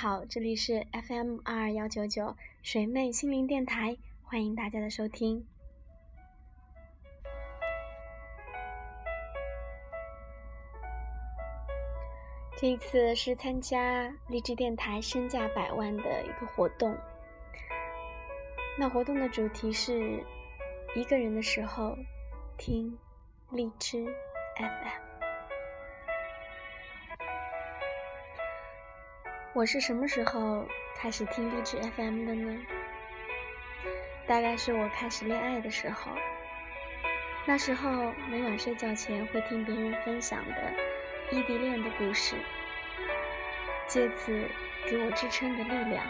好，这里是 FM 二二幺九九水妹心灵电台，欢迎大家的收听。这一次是参加励志电台身价百万的一个活动，那活动的主题是一个人的时候听荔枝 FM。我是什么时候开始听励志 FM 的呢？大概是我开始恋爱的时候。那时候每晚睡觉前会听别人分享的异地恋的故事，借此给我支撑的力量。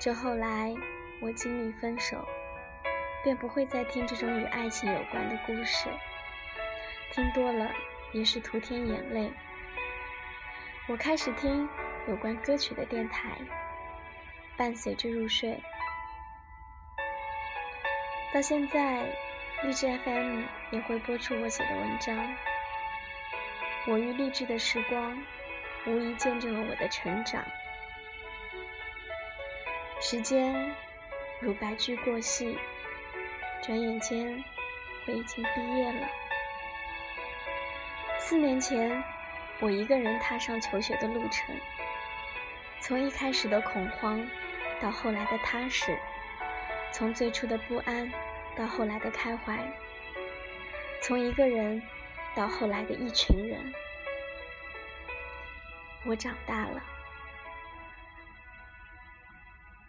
这后来我经历分手，便不会再听这种与爱情有关的故事，听多了也是徒添眼泪。我开始听有关歌曲的电台，伴随着入睡。到现在，励志 FM 也会播出我写的文章。我与励志的时光，无疑见证了我的成长。时间如白驹过隙，转眼间我已经毕业了。四年前。我一个人踏上求学的路程，从一开始的恐慌，到后来的踏实；从最初的不安，到后来的开怀；从一个人，到后来的一群人。我长大了。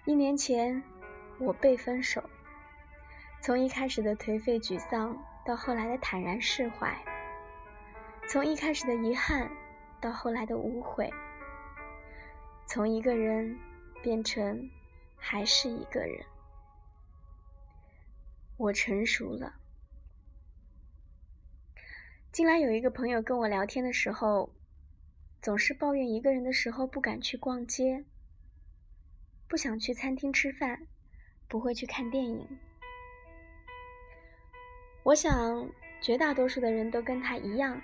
一年前，我被分手，从一开始的颓废沮丧，到后来的坦然释怀。从一开始的遗憾，到后来的无悔；从一个人变成还是一个人，我成熟了。近来有一个朋友跟我聊天的时候，总是抱怨一个人的时候不敢去逛街，不想去餐厅吃饭，不会去看电影。我想，绝大多数的人都跟他一样。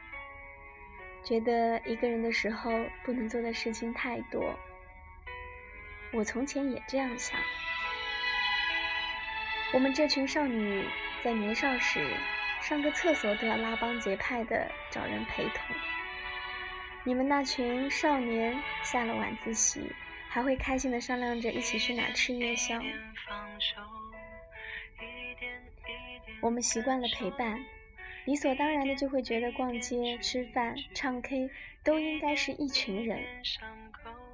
觉得一个人的时候不能做的事情太多，我从前也这样想。我们这群少女在年少时上个厕所都要拉帮结派的找人陪同，你们那群少年下了晚自习还会开心的商量着一起去哪吃夜宵。我们习惯了陪伴。理所当然的就会觉得逛街、吃饭、唱 K 都应该是一群人，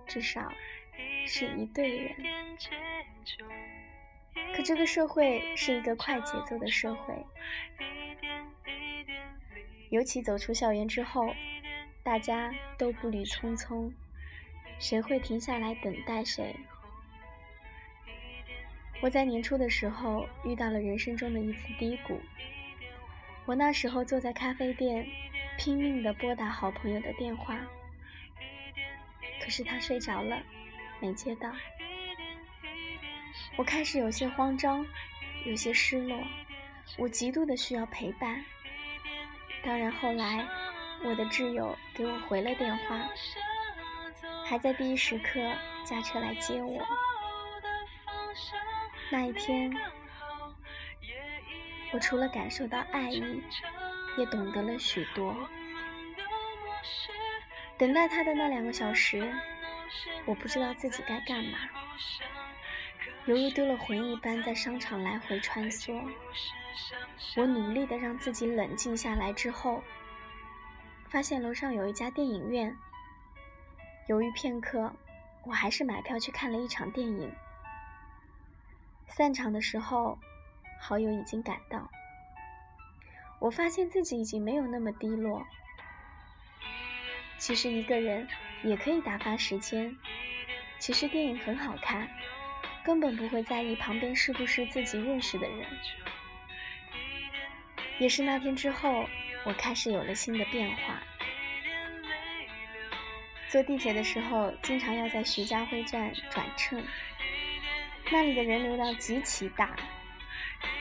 至少是一对人。可这个社会是一个快节奏的社会，尤其走出校园之后，大家都步履匆匆，谁会停下来等待谁？我在年初的时候遇到了人生中的一次低谷。我那时候坐在咖啡店，拼命地拨打好朋友的电话，可是他睡着了，没接到。我开始有些慌张，有些失落，我极度的需要陪伴。当然后来，我的挚友给我回了电话，还在第一时刻驾车来接我。那一天。我除了感受到爱意，也懂得了许多。等待他的那两个小时，我不知道自己该干嘛，犹如丢了魂一般在商场来回穿梭。我努力的让自己冷静下来之后，发现楼上有一家电影院。犹豫片刻，我还是买票去看了一场电影。散场的时候。好友已经赶到，我发现自己已经没有那么低落。其实一个人也可以打发时间。其实电影很好看，根本不会在意旁边是不是自己认识的人。也是那天之后，我开始有了新的变化。坐地铁的时候，经常要在徐家汇站转乘，那里的人流量极其大。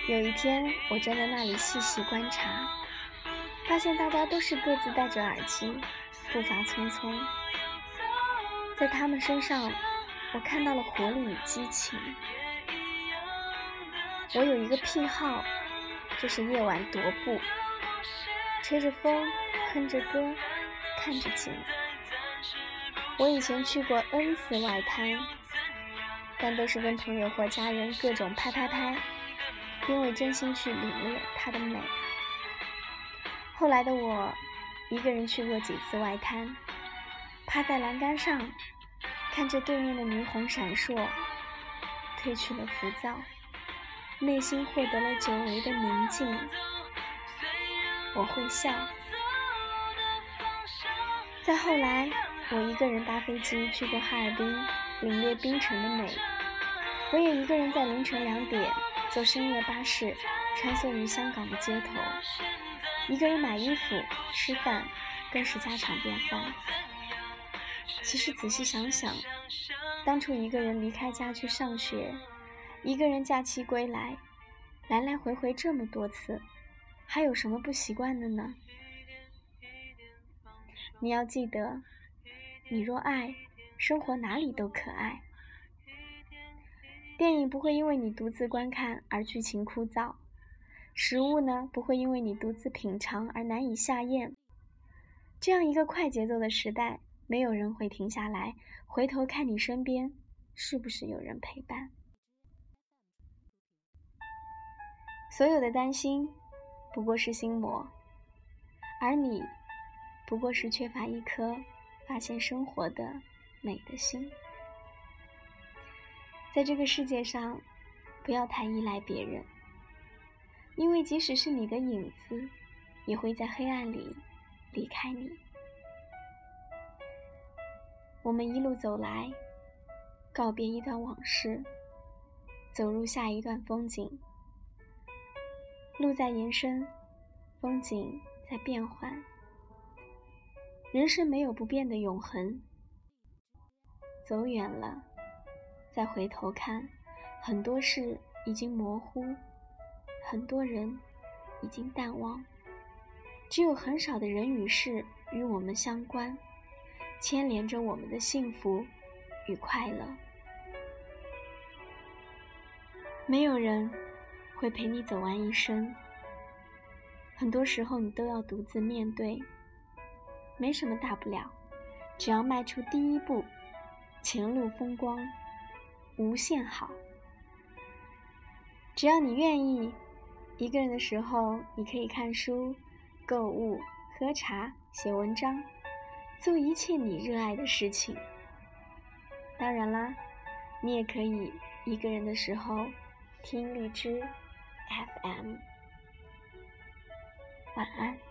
有一天，我站在那里细细观察，发现大家都是各自戴着耳机，步伐匆匆。在他们身上，我看到了活力与激情。我有一个癖好，就是夜晚踱步，吹着风，哼着歌，看着景。我以前去过 N 次外滩，但都是跟朋友或家人各种拍拍拍，因为真心去领略它的美。后来的我，一个人去过几次外滩，趴在栏杆上，看着对面的霓虹闪烁，褪去了浮躁。内心获得了久违的宁静，我会笑。再后来，我一个人搭飞机去过哈尔滨，领略冰城的美。我也一个人在凌晨两点坐深夜巴士，穿梭于香港的街头。一个人买衣服、吃饭，更是家常便饭。其实仔细想想，当初一个人离开家去上学。一个人假期归来，来来回回这么多次，还有什么不习惯的呢？你要记得，你若爱，生活哪里都可爱。电影不会因为你独自观看而剧情枯燥，食物呢不会因为你独自品尝而难以下咽。这样一个快节奏的时代，没有人会停下来回头看你身边是不是有人陪伴。所有的担心，不过是心魔，而你，不过是缺乏一颗发现生活的美的心。在这个世界上，不要太依赖别人，因为即使是你的影子，也会在黑暗里离开你。我们一路走来，告别一段往事，走入下一段风景。路在延伸，风景在变换，人生没有不变的永恒。走远了，再回头看，很多事已经模糊，很多人已经淡忘，只有很少的人与事与我们相关，牵连着我们的幸福与快乐。没有人。会陪你走完一生，很多时候你都要独自面对，没什么大不了，只要迈出第一步，前路风光无限好。只要你愿意，一个人的时候，你可以看书、购物、喝茶、写文章，做一切你热爱的事情。当然啦，你也可以一个人的时候听荔枝。FM，晚安。